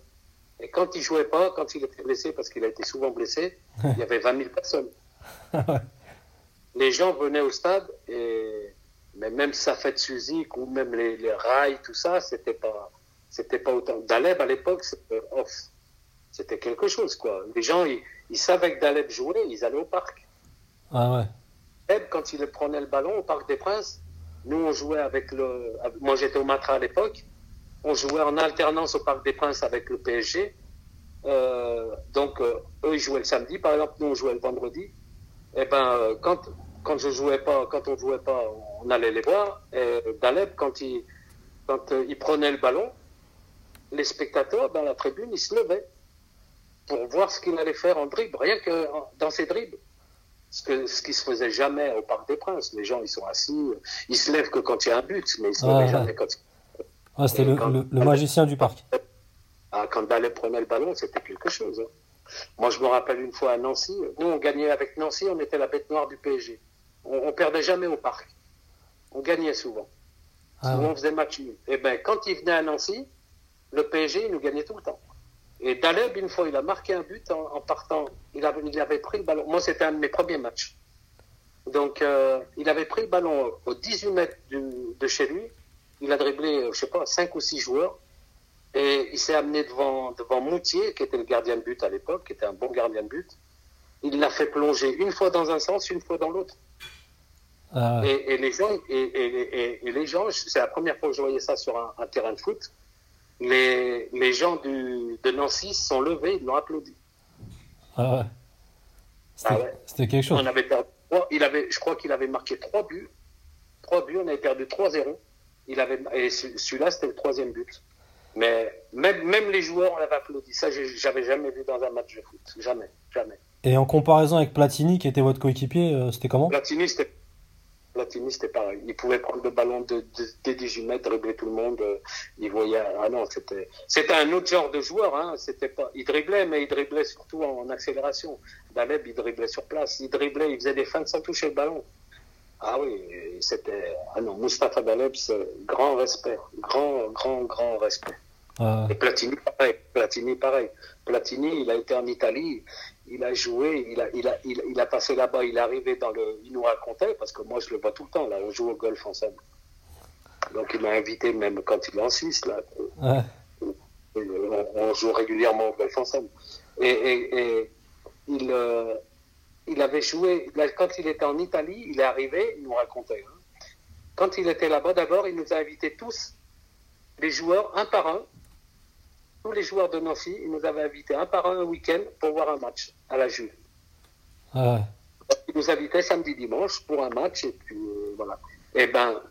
Et quand il jouait pas, quand il était blessé, parce qu'il a été souvent blessé, il y avait 20 000 personnes. les gens venaient au stade, et mais même fête Suzik ou même les, les, rails, tout ça, c'était pas, c'était pas autant. Daleb à l'époque, c'était off. C'était quelque chose, quoi. Les gens, ils, savaient que Daleb jouait, ils allaient au parc. Ah ouais. Daleb, quand il prenait le ballon au Parc des Princes, nous on jouait avec le. Moi j'étais au Matra à l'époque, on jouait en alternance au Parc des Princes avec le PSG. Euh, donc, euh, eux, ils jouaient le samedi, par exemple, nous, on jouait le vendredi. Et eh ben, euh, quand, quand je jouais pas, quand on jouait pas, on allait les voir. Et Daleb, quand il, quand il prenait le ballon, les spectateurs dans la tribune, ils se levaient pour voir ce qu'il allait faire en dribble, rien que dans ses dribbles. Ce, que, ce qui se faisait jamais au Parc des Princes. Les gens, ils sont assis, ils se lèvent que quand il y a un but, mais ils se lèvent jamais quand il ah, c'était le, le, magicien du parc. Ah, quand Dallet prenait le ballon, c'était quelque chose. Hein. Moi, je me rappelle une fois à Nancy. Nous, on gagnait avec Nancy, on était la bête noire du PSG. On, on perdait jamais au parc. On gagnait souvent. Ah, souvent, on faisait match nul. Et eh ben, quand il venait à Nancy, le PSG, il nous gagnait tout le temps. Et Daleb, une fois, il a marqué un but en, partant. Il avait, il avait, pris le ballon. Moi, c'était un de mes premiers matchs. Donc, euh, il avait pris le ballon au 18 mètres de chez lui il a dribblé, euh, je sais pas, cinq ou six joueurs. Et il s'est amené devant, devant Moutier, qui était le gardien de but à l'époque, qui était un bon gardien de but. Il l'a fait plonger une fois dans un sens, une fois dans l'autre. Ah et, les gens, et, les gens, c'est la première fois que je voyais ça sur un, terrain de foot. Les, les gens du, de Nancy se sont levés, ils l'ont applaudi. Ah ouais. Ah c'était quelque chose. On avait il avait, je crois qu'il avait marqué trois buts. Trois buts, on avait perdu 3-0. Il avait, et celui-là, c'était le troisième but. Mais même, même les joueurs, on l'avait applaudi. Ça, j'avais jamais vu dans un match de foot. Jamais, jamais. Et en comparaison avec Platini, qui était votre coéquipier, euh, c'était comment? Platini, c'était Platini, c'était pareil. Il pouvait prendre le ballon de, de, 18 mètres, dribbler tout le monde. Euh, il voyait. Ah non, c'était, c'était un autre genre de joueur. Hein. C'était pas. Il driblait, mais il driblait surtout en, accélération. Daleb, il driblait sur place. Il driblait, il faisait des fins sans toucher le ballon. Ah oui, c'était. Ah non, Mustafa Daleb, c'est grand respect. Grand, grand, grand respect. Et Platini, pareil. Platini, pareil. Platini, il a été en Italie il a joué, il a, il a, il, a passé là-bas, il est arrivé dans le. Il nous racontait, parce que moi je le vois tout le temps, là, on joue au golf ensemble. Donc il m'a invité même quand il est en Suisse, là. On, joue régulièrement au golf ensemble. Et, il, euh, il avait joué, quand il était en Italie, il est arrivé, il nous racontait. Hein. Quand il était là-bas, d'abord, il nous a invités tous, les joueurs, un par un, tous les joueurs de Nancy, ils nous avaient invités un par un un week-end pour voir un match à la Juve. Ah ils nous invitaient samedi, dimanche pour un match et puis euh, voilà. Et eh ben,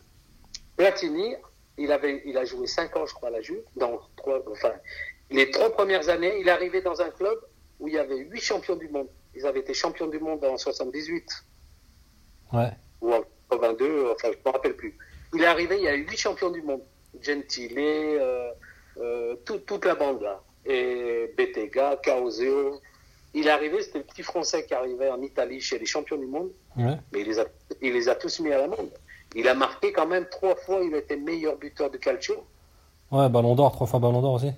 Platini, il avait, il a joué cinq ans, je crois, à la Juve. Dans trois, enfin, les trois premières années, il est arrivé dans un club où il y avait huit champions du monde. Ils avaient été champions du monde en 78. Ouais. Ou en 82, enfin, je ne me rappelle plus. Il est arrivé, il y a eu huit champions du monde. Gentile, euh, euh, toute la bande là. Et Betega, Caoseo. Il est arrivé, c'était le petit Français qui arrivait en Italie chez les champions du monde. Mais il les, a, il les a tous mis à la monde. Il a marqué quand même trois fois, il était meilleur buteur de calcio. Ouais, ballon d'or, trois fois ballon d'or aussi.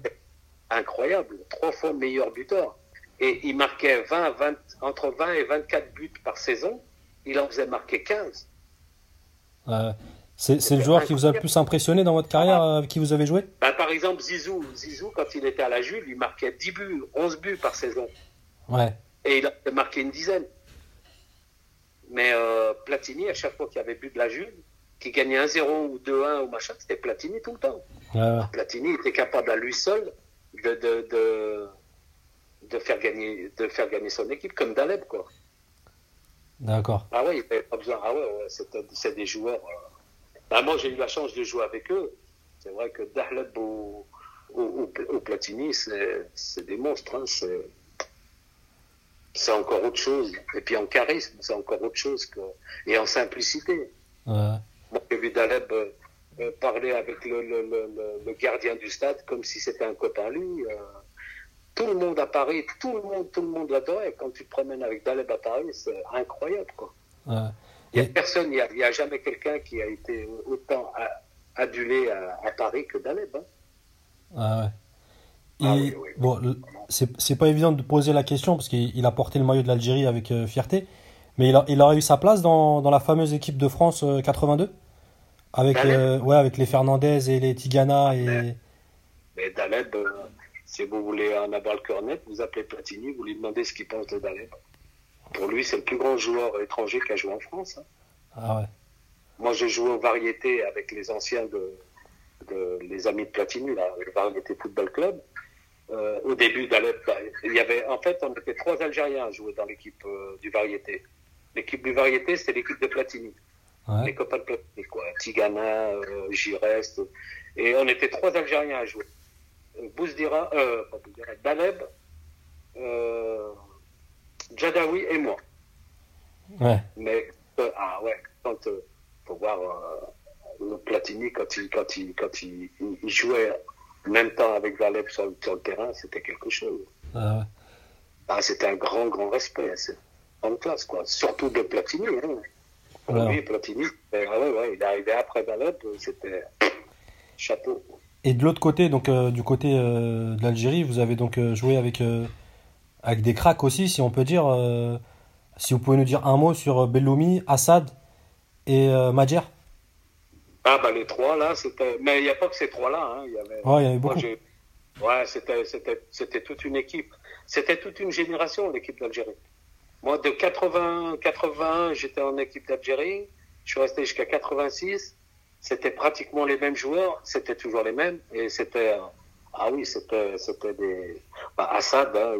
Incroyable, trois fois meilleur buteur. Et il marquait 20, 20, entre 20 et 24 buts par saison. Il en faisait marquer 15. Ouais. C'est le joueur qui vous a le plus impressionné dans votre carrière, avec qui vous avez joué? Bah, Par exemple, Zizou. Zizou, quand il était à la Juve, il marquait 10 buts, 11 buts par saison. Ouais. Et il a marqué une dizaine. Mais euh, Platini, à chaque fois qu'il avait but de la Juve, qui gagnait 1-0 ou 2-1 ou machin, c'était Platini tout le temps. Ouais, Platini était capable à lui seul de, de, de, de, faire gagner, de faire gagner son équipe, comme Daleb, quoi. D'accord. Ah ouais, il avait pas besoin. Ah ouais, c'est des joueurs. Euh, bah, moi, j'ai eu la chance de jouer avec eux. C'est vrai que Dahleb ou, Platini, c'est des monstres. Hein. C'est encore autre chose. Et puis en charisme, c'est encore autre chose. Que... Et en simplicité. Moi, j'ai vu Daleb euh, euh, parler avec le, le, le, le, gardien du stade comme si c'était un copain lui. Euh. Tout le monde à Paris, tout le monde, tout le monde l'adorait. Quand tu te promènes avec Daleb à Paris, c'est incroyable. Quoi. Ouais. Il n'y a personne, il n'y a, jamais quelqu'un qui a été autant adulé à, Paris que Daleb. Hein. Ah ouais. Ah Bon, c'est pas évident de poser la question parce qu'il a porté le maillot de l'Algérie avec euh, fierté, mais il, a, il aurait eu sa place dans, dans la fameuse équipe de France 82 euh, avec, euh, ouais, avec les Fernandez et les Tigana. Et... Mais, Daleb, si vous voulez un abat le cœur net, vous appelez Platini, vous lui demandez ce qu'il pense de Daleb. Pour lui, c'est le plus grand joueur étranger qui a joué en France. Hein. Ah ouais. Moi, j'ai joué aux variétés avec les anciens de, les amis de Platini, le Variété Football Club. Euh, au début d'Alep, bah, il y avait, en fait, on était trois Algériens à jouer dans l'équipe euh, du Variété. L'équipe du Variété, c'était l'équipe de Platini. Les copains de Platini, quoi. Tigana, euh, Girest. Et on était trois Algériens à jouer. Bouzdira, euh, Daleb, euh, Jadawi et moi. Ouais. Mais, euh, ah ouais, quand, euh, faut voir euh, le Platini, quand il, quand il, quand il, il jouait en même temps avec Valeb sur, sur le terrain, c'était quelque chose. Ah ouais. Ah, c'était un grand, grand respect. C'est en classe, quoi. Surtout de Platini. Hein. Pour lui, Platini, ah ouais, ouais, il est arrivé après Valeb, c'était chapeau. Et de l'autre côté, donc du côté de l'Algérie, vous avez donc joué avec avec des cracks aussi, si on peut dire. Euh, si vous pouvez nous dire un mot sur euh, Belloumi, Assad et euh, Madjer. Ah, bah les trois là, c'était. Mais il n'y a pas que ces trois-là. Hein. Il y avait... Ouais, il y avait beaucoup. ouais, c'était, c'était, c'était toute une équipe. C'était toute une génération, l'équipe d'Algérie. Moi, de 80, 81, j'étais en équipe d'Algérie. Je suis resté jusqu'à 86. C'était pratiquement les mêmes joueurs. C'était toujours les mêmes. Et c'était ah oui, c'était, c'était des. Bah, Assad, hein,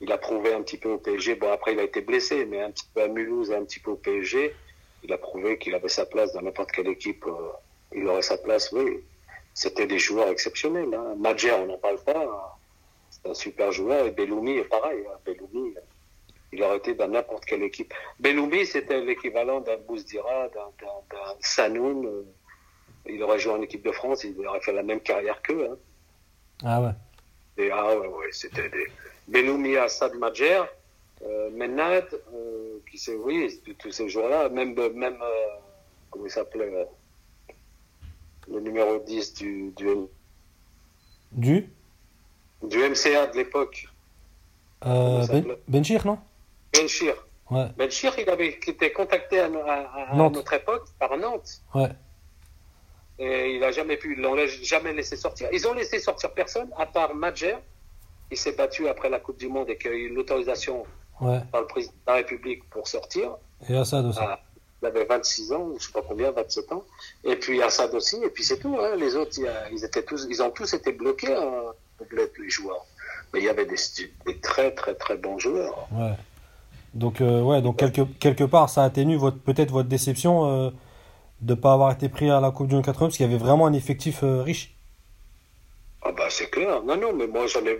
il, a prouvé un petit peu au PSG. Bon, après, il a été blessé, mais un petit peu à Mulhouse un petit peu au PSG. Il a prouvé qu'il avait sa place dans n'importe quelle équipe euh, il aurait sa place, oui. C'était des joueurs exceptionnels. Hein. On n'en parle pas. C'est un super joueur. Et Belloumi pareil. Hein. Belloumi, il aurait été dans n'importe quelle équipe. Belloumi, c'était l'équivalent d'un Bouzdira, d'un Sanoun. Il aurait joué en équipe de France, il aurait fait la même carrière qu'eux. Hein. Ah ouais. Et, ah ouais, ouais, c'était des. Belloumi, Assad, Madjer, euh, Menad, euh, qui c'est, oui, tous ces joueurs-là, même, même euh, comment il s'appelait le numéro 10 du, du, du? du MCA de l'époque. Euh, ben, Benchir, non? Benchir. Ouais. Benchir, il avait été contacté à, à, à notre époque par Nantes. Ouais. Et il n'a jamais pu, ils l'ont jamais laissé sortir. Ils ont laissé sortir personne, à part Madjer. Il s'est battu après la Coupe du Monde et qu'il a eu l'autorisation ouais. par le président de la République pour sortir. Et Assad aussi. Ah, il avait 26 ans, je ne sais pas combien, 27 ans. Et puis Assad aussi. Et puis c'est tout. Hein. Les autres, ils, étaient tous, ils ont tous été bloqués, hein, les joueurs. Mais il y avait des, des, très très très bons joueurs. Ouais. Donc, euh, ouais, donc quelque, quelque part, ça atténue votre, peut-être votre déception euh, de ne pas avoir été pris à la Coupe du Monde 80 parce qu'il y avait vraiment un effectif euh, riche. Ah bah c'est clair. Non, non, mais moi j'en ai,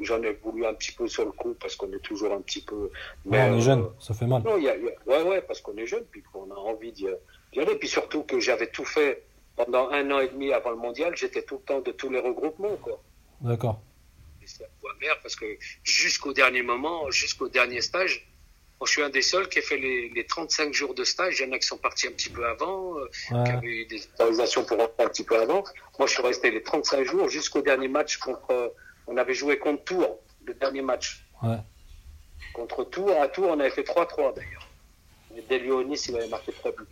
j'en ai voulu un petit peu sur le coup parce qu'on est toujours un petit peu. Mais, ouais, on est jeune, ça fait mal. Non, y a, y a, ouais, ouais, parce qu'on est jeune, puis qu'on a envie d'y aller. Puis surtout que j'avais tout fait pendant un an et demi avant le mondial, j'étais tout le temps de tous les regroupements, quoi. D'accord. C'est à mère parce que jusqu'au dernier moment, jusqu'au dernier stage, moi, je suis un des seuls qui a fait les, les 35 jours de stage. Il y en a qui sont partis un petit peu avant, euh, ouais. qui avaient eu des autorisations pour rentrer un petit peu avant. Moi, je suis resté les 35 jours jusqu'au dernier match contre. Euh, on avait joué contre Tours, le dernier match. Ouais. Contre Tours, à Tours, on avait fait 3-3 d'ailleurs. Delionis, il avait marqué 3 buts.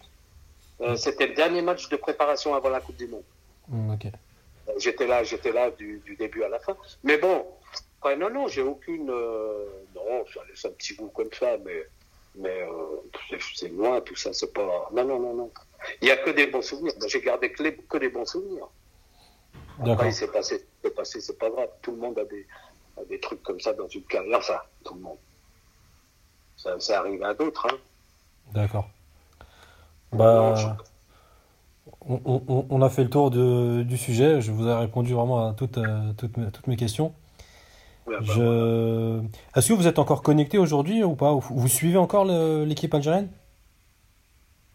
Euh, C'était le dernier match de préparation avant la Coupe du Monde. Mm. J'étais là, j'étais là du, du, début à la fin. Mais bon, ouais, non, non, j'ai aucune. Euh, non, ça laisse un petit goût comme ça, mais, mais euh, c'est loin, tout ça, c'est pas. Non, non, non, non. Il n'y a que des bons souvenirs. J'ai gardé que, les, que des bons souvenirs. Après, il s'est passé, c'est passé, c'est pas grave. Tout le monde a des, a des trucs comme ça dans une carrière. Enfin, tout le monde. Ça, ça arrive à d'autres. Hein. D'accord. Bah. Non, je... On, on, on, a fait le tour de, du sujet. Je vous ai répondu vraiment à toutes, euh, toutes, toutes mes questions. Ouais, bah, je... Est-ce que vous êtes encore connecté aujourd'hui ou pas Vous suivez encore l'équipe algérienne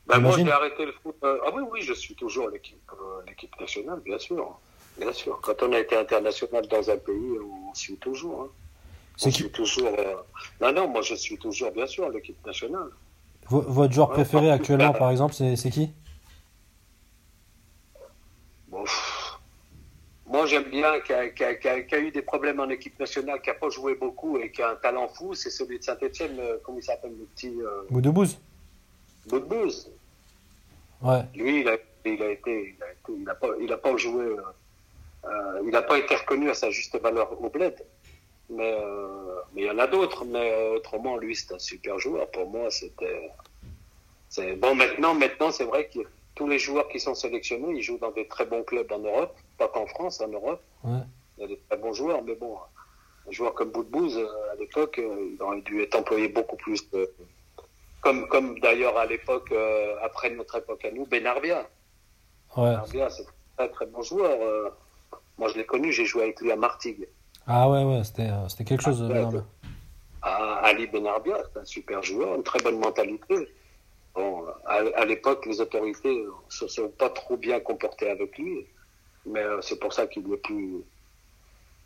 bah, Moi, j'ai arrêté le foot. Euh, ah oui, oui, je suis toujours l'équipe euh, nationale, bien sûr. Bien sûr. Quand on a été international dans un pays, on suit toujours. Hein. C'est qui toujours. Euh... Non, non, moi, je suis toujours, bien sûr, l'équipe nationale. V votre joueur préféré actuellement, par exemple, c'est qui? Bon, moi, j'aime bien qui a, qui, a, qui, a, qui a, eu des problèmes en équipe nationale, qui n'a pas joué beaucoup et qui a un talent fou, c'est celui de Saint-Etienne, euh, comment il s'appelle le petit. Euh... Boudebouz Boudebouz. Ouais. Lui, il a, il a été. Il a, été, il a, pas, il a pas joué. Euh, il n'a pas été reconnu à sa juste valeur au bled. Mais euh, mais il y en a d'autres. Mais euh, autrement, lui, c'est un super joueur. Pour moi, c'était. Bon, maintenant, maintenant c'est vrai que tous les joueurs qui sont sélectionnés, ils jouent dans des très bons clubs en Europe, pas qu'en France, en Europe. Ouais. Il y a des très bons joueurs, mais bon, un joueur comme Boudbouz, à l'époque, il aurait dû être employé beaucoup plus. De, comme, comme d'ailleurs à l'époque, euh, après notre époque à nous, Benarbia. Ouais. Benarbia, c'est un très très bon joueur. Euh, moi, je l'ai connu, j'ai joué avec lui à Martigues. Ah ouais, ouais, c'était, c'était quelque chose, ah. Ali Benarbia, c'est un super joueur, une très bonne mentalité. Bon, à, à l'époque, les autorités se sont pas trop bien comportées avec lui, mais euh, c'est pour ça qu'il n'est plus.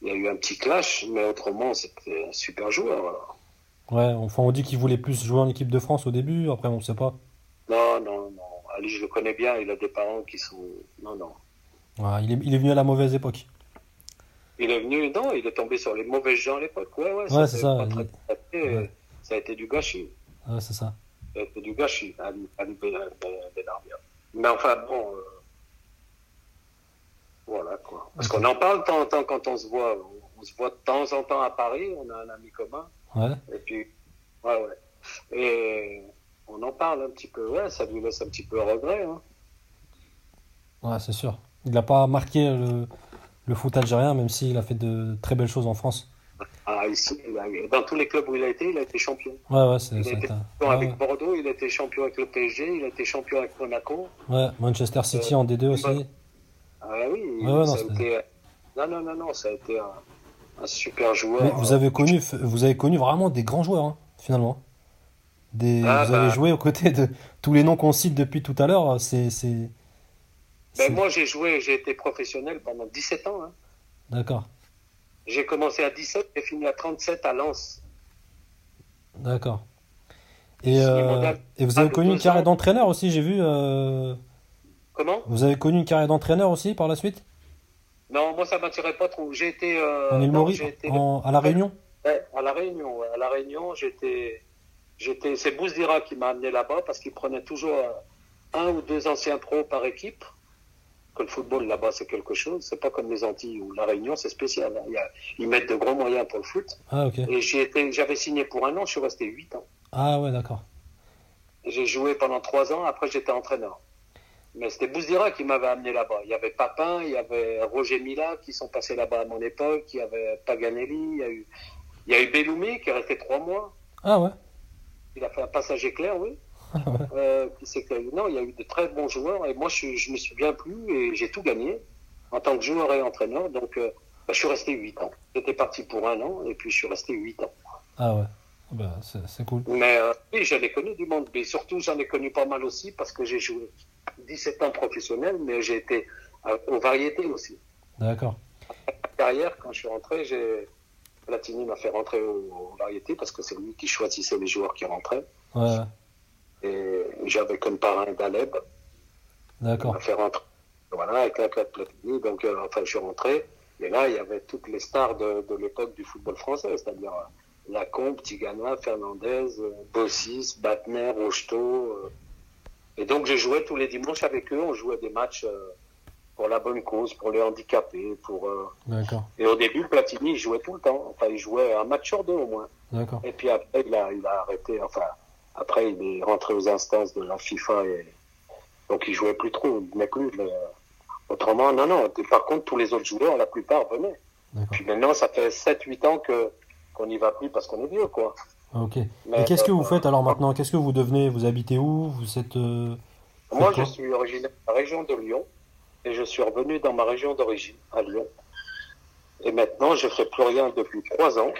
Il y a eu un petit clash, mais autrement, c'était un super joueur. Alors. Ouais, enfin, on dit qu'il voulait plus jouer en équipe de France au début, après, on ne sait pas. Non, non, non. Ali, je le connais bien, il a des parents qui sont. Non, non. Ouais, il, est, il est venu à la mauvaise époque. Il est venu, non, il est tombé sur les mauvais gens à l'époque. Ouais, ouais, ouais c'est ça. Pas très, ouais. Ça a été du gâchis. Ouais, c'est ça. Ça a été du gâchis, Ali, Ali Benarbia. Mais enfin, bon. Euh, voilà, quoi. Parce okay. qu'on en parle de temps en temps quand on se voit. On, se voit de temps en temps à Paris, on a un ami commun. Ouais. Et puis, ouais, ouais. Et on en parle un petit peu, ouais, ça lui laisse un petit peu regret. Hein. Ouais, c'est sûr. Il n'a pas marqué le, le, foot algérien, même s'il a fait de très belles choses en France. Ah, ici, dans tous les clubs où il a été, il a été champion. Ouais, ouais, c'est Il a été champion avec ouais. Bordeaux, il a été champion avec le PSG, il a été champion avec Monaco. Ouais, Manchester City en D2 aussi. Bah, Ah oui, Ouais, ouais, non, ça a été... Non, non, non, non, ça a été un, un super joueur. Mais vous avez connu, vous avez connu vraiment des grands joueurs, hein, finalement. Des, Ah, vous avez bah. joué aux côtés de tous les noms qu'on cite depuis tout à l'heure. C'est, c'est, Ben, moi, j'ai joué, j'ai été professionnel pendant 17 ans. hein. D'accord, J'ai commencé à 17 et fini à 37 à Lens. d'accord. Et, Signé euh, et vous avez connu une carrière d'entraîneur aussi, j'ai vu. euh, Comment Vous avez connu une carrière d'entraîneur aussi par la suite? Non, moi, ça m'attirait pas trop. J'ai été... euh, En non, été- en- à La Réunion? Ouais, à La Réunion, ouais. À La Réunion, j'étais... j'étais... C'est Bouzdira qui m'a amené là-bas parce qu'il prenait toujours euh, un ou deux anciens pros par équipe. Que le football là-bas, c'est quelque chose. C'est pas comme les Antilles ou La Réunion, c'est spécial. hein. Ils mettent de gros moyens pour le foot. Ah. Et j'avais signé pour un an, je suis resté huit ans. Ah, ouais, d'accord. J'ai joué pendant trois ans, après j'étais entraîneur. Mais c'était Bouzdira qui m'avait amené là-bas. Il y avait Papin, il y avait Roger Mila qui sont passés là-bas à mon époque, il y avait Paganelli, il y a eu, il y a eu Belloumi qui est resté trois mois. Ah, ouais. Il a fait un passage éclair, oui. Ah, ouais. Euh. Non, il y a eu de très bons joueurs et moi je, je me suis bien plu et j'ai tout gagné en tant que joueur et entraîneur. Donc euh, bah, je suis resté huit ans. J'étais parti pour un an et puis je suis resté huit ans. Ah, ouais. Bah, c'est, cool. Mais euh, oui, j'en ai connu du monde. Mais surtout, j'en ai connu pas mal aussi parce que j'ai joué 17 ans professionnel, mais j'ai été euh, aux variétés aussi. D'accord. Carrière, quand je suis rentré, j'ai Platini m'a fait rentrer aux, aux variétés parce que c'est lui qui choisissait les joueurs qui rentraient. Ouais. Et j'avais comme parrain Daleb. D'accord. m'a fait rentrer. Voilà, avec la claque Platini. Donc, euh, enfin, je suis rentré. Et là, il y avait toutes les stars de, de l'époque du football français, c'est-à-dire euh, Lacombe, Tigana, Fernandez, euh, Bossis, Batner, Rocheteau. euh. Et donc, j'ai joué tous les dimanches avec eux. On jouait des matchs euh, pour la bonne cause, pour les handicapés. Pour, D'accord. Et au début, Platini, il jouait tout le temps. Enfin, il jouait un match sur deux au moins. D'accord. Et puis après, il a, il a arrêté. Enfin, après, il est rentré aux instances de la FIFA et donc il jouait plus trop, plus. mais, euh, autrement, non, non. Et Par contre, tous les autres joueurs, la plupart venaient. Puis maintenant, ça fait 7-8 ans que qu'on n'y va plus parce qu'on est vieux, quoi. Ok. Mais, Et qu'est-ce que vous euh, faites alors maintenant? Qu'est-ce que vous devenez? Vous habitez où? Vous êtes. euh, Moi, je suis originaire de la région de Lyon et je suis revenu dans ma région d'origine, à Lyon. Et maintenant, je fais plus rien depuis trois ans.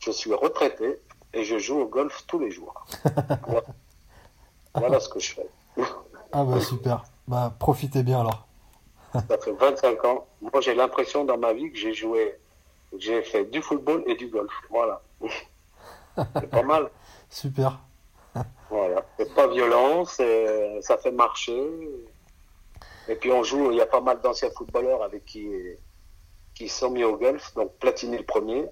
Je suis retraité et je joue au golf tous les jours. voilà. Voilà ce que je fais. Ah, bah, super. Bah, profitez bien alors. Ça fait 25 ans. Moi, j'ai l'impression dans ma vie que j'ai joué, j'ai fait du football et du golf. Voilà. C'est pas mal. Super. Voilà. C'est pas violent, ça fait marcher. Et puis on joue, il y a pas mal d'anciens footballeurs avec qui, qui sont mis au golf. Donc Platini le premier.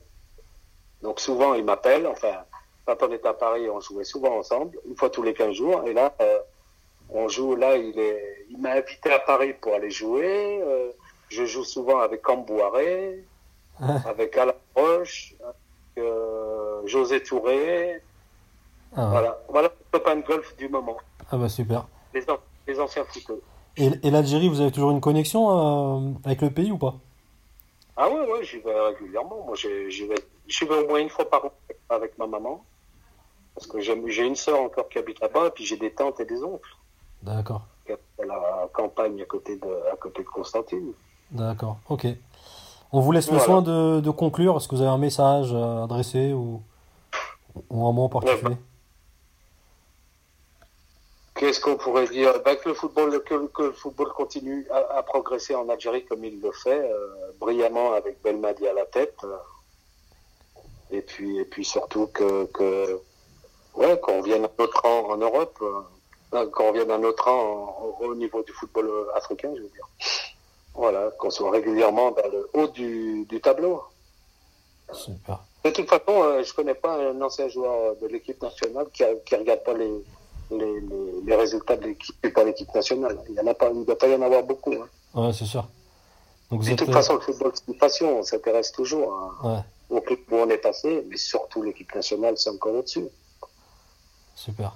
Donc souvent il m'appelle. Enfin, quand on est à Paris, on jouait souvent ensemble, une fois tous les 15 jours. Et là, euh, on joue, là, il est, il m'a invité à Paris pour aller jouer. Euh, je joue souvent avec Cambouaré, avec Alain Roche, avec, euh, José Touré. Ah, Voilà, voilà le de golf du moment. ah, bah, super. Les, an- les anciens footeux. Et, et l'Algérie, vous avez toujours une connexion euh, avec le pays ou pas? Ah ouais, ouais, j'y vais régulièrement. Moi, j'y vais, vais au moins une fois par an avec ma maman. Parce que j'ai une sœur encore qui habite là-bas, et puis j'ai des tantes et des oncles D'accord. à la campagne à côté de, à côté de Constantine. D'accord. Ok. On vous laisse le soin de, de conclure. Est-ce que vous avez un message à adresser ou, ou un mot en particulier? Qu'est-ce qu'on pourrait dire? Ben, que, le football, que, que le football continue à, à progresser en Algérie comme il le fait, euh, brillamment avec Belmadi à la tête. euh, et puis, et puis surtout que, que ouais, qu'on vienne à notre rang en Europe, euh, qu'on vienne à notre rang en- au niveau du football euh, africain, je veux dire. Voilà, qu'on soit régulièrement dans le haut du, du tableau. Super. De toute façon, euh, je connais pas un ancien joueur de l'équipe nationale qui, qui regarde pas les, les, les, les résultats de l'équipe et pas l'équipe nationale. Il y en a pas, il ne doit pas y en avoir beaucoup. Hein. Ouais, c'est sûr. Donc vous De êtes. toute euh, façon, le football, c'est une passion. On s'intéresse toujours à- Ouais, au club où on est passé, mais surtout l'équipe nationale, c'est encore au-dessus. super.